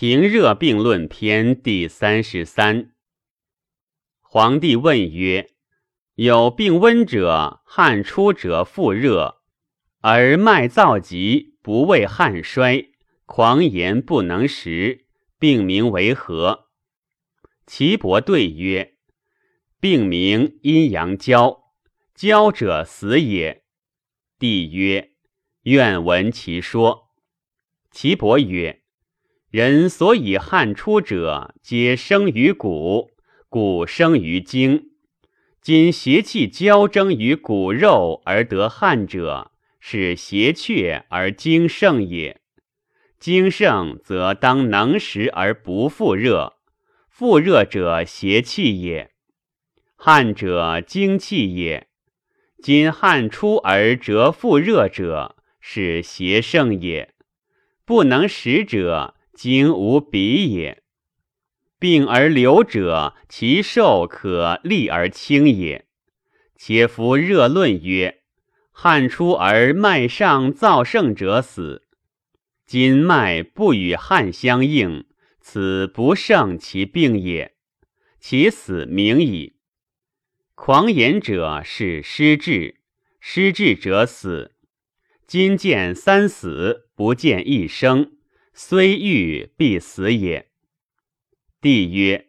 平热病论篇第三十三。皇帝问曰：“有病温者，汗出者腹热，而脉躁急，不畏汗衰，狂言不能食，病名为何？”岐伯对曰：“病名阴阳交，交者死也。”帝曰：“愿闻其说。”岐伯曰：“人所以汗出者，皆生于骨，骨生于精。今邪气交争于骨肉而得汗者，是邪却而精盛也。精盛则当能食而不复热，复热者邪气也。汗者精气也。今汗出而折复热者，是邪盛也。”不能食者，精无比也。病而流者，其寿可立而轻也。且夫热论曰：汗出而脉上燥盛者死。今脉不与汗相应，此不胜其病也，其死明矣。狂言者是失志，失志者死。今见三死。不见一生，虽欲必死也。帝曰：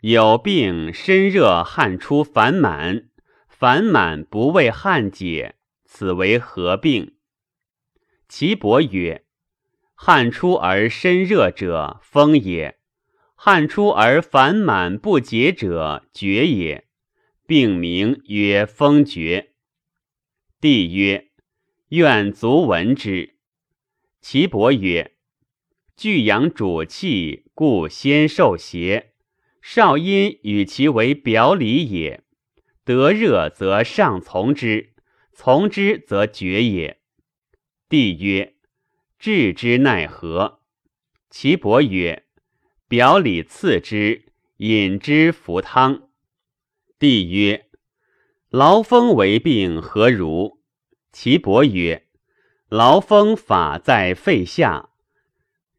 有病身热汗出烦满，烦满不为汗解，此为何病？岐伯曰：汗出而身热者，风也；汗出而烦满不解者，厥也。病名曰风厥。帝曰：愿足闻之。岐伯曰：“巨阳主气，故先受邪。少阴与其为表里也。得热则上从之，从之则绝也。”帝曰：“治之奈何？”岐伯曰：“表里次之，饮之服汤。”帝曰：“劳风为病何如？”岐伯曰：劳风法在肺下，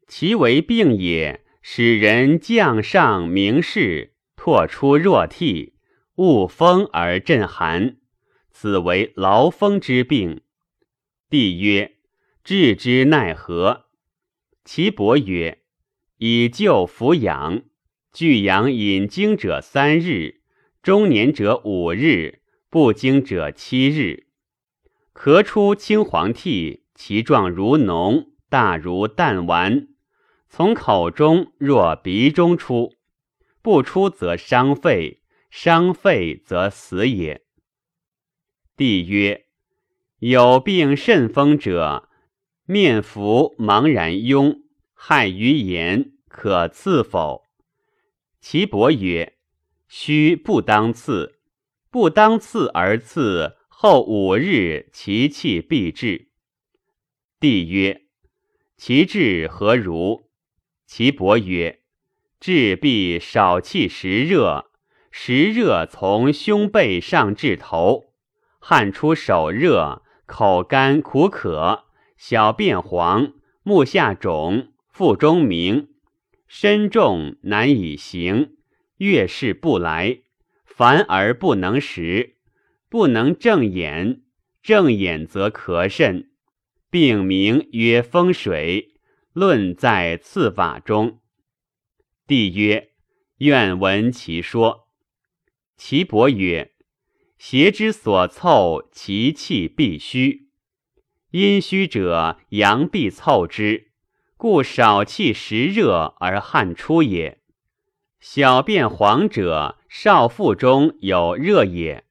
其为病也，使人降上明视，唾出若涕，恶风而震寒，此为劳风之病。帝曰：治之奈何？岐伯曰：以救扶养，具阳引经者三日，中年者五日，不经者七日。咳出青黄涕，其状如脓，大如弹丸，从口中若鼻中出，不出则伤肺，伤肺则死也。帝曰：有病甚风者，面浮茫然痈，害于言，可刺否？岐伯曰：须不当刺，不当刺而刺。后五日，其气必至。帝曰：“其志何如？”其伯曰：“志必少气时热，时热从胸背上至头，汗出手热，口干苦渴，小便黄，目下肿，腹中鸣，身重难以行，月事不来，烦而不能食。”不能正眼，正眼则咳甚，病名曰风水。论在次法中。帝曰：愿闻其说。岐伯曰：邪之所凑，其气必虚；阴虚者，阳必凑之，故少气实热而汗出也。小便黄者，少腹中有热也。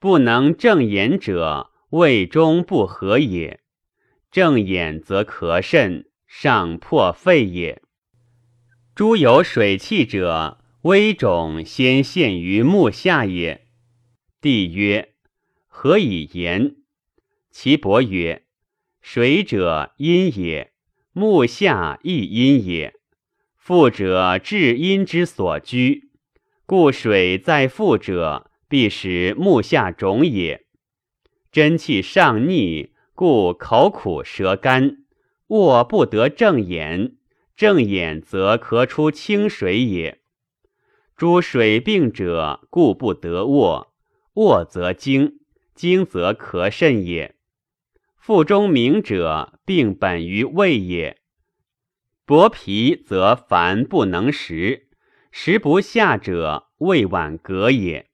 不能正眼者，胃中不和也；正眼则咳甚，上破肺也。诸有水气者，微肿先现于目下也。帝曰：何以言？岐伯曰：水者阴也，目下亦阴也。腹者至阴之所居，故水在腹者。必使目下肿也，真气上逆，故口苦舌干，卧不得正眼，正眼则咳出清水也。诸水病者，故不得卧，卧则惊，惊则咳甚也。腹中鸣者，病本于胃也。薄皮则烦不能食，食不下者，胃脘隔也。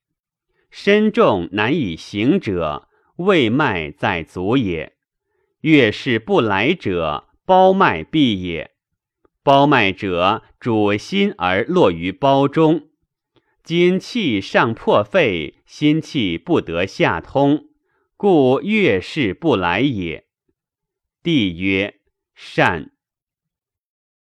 身重难以行者，胃脉在足也。月事不来者，包脉闭也。包脉者，主心而落于包中。今气上破肺，心气不得下通，故月事不来也。帝曰：善。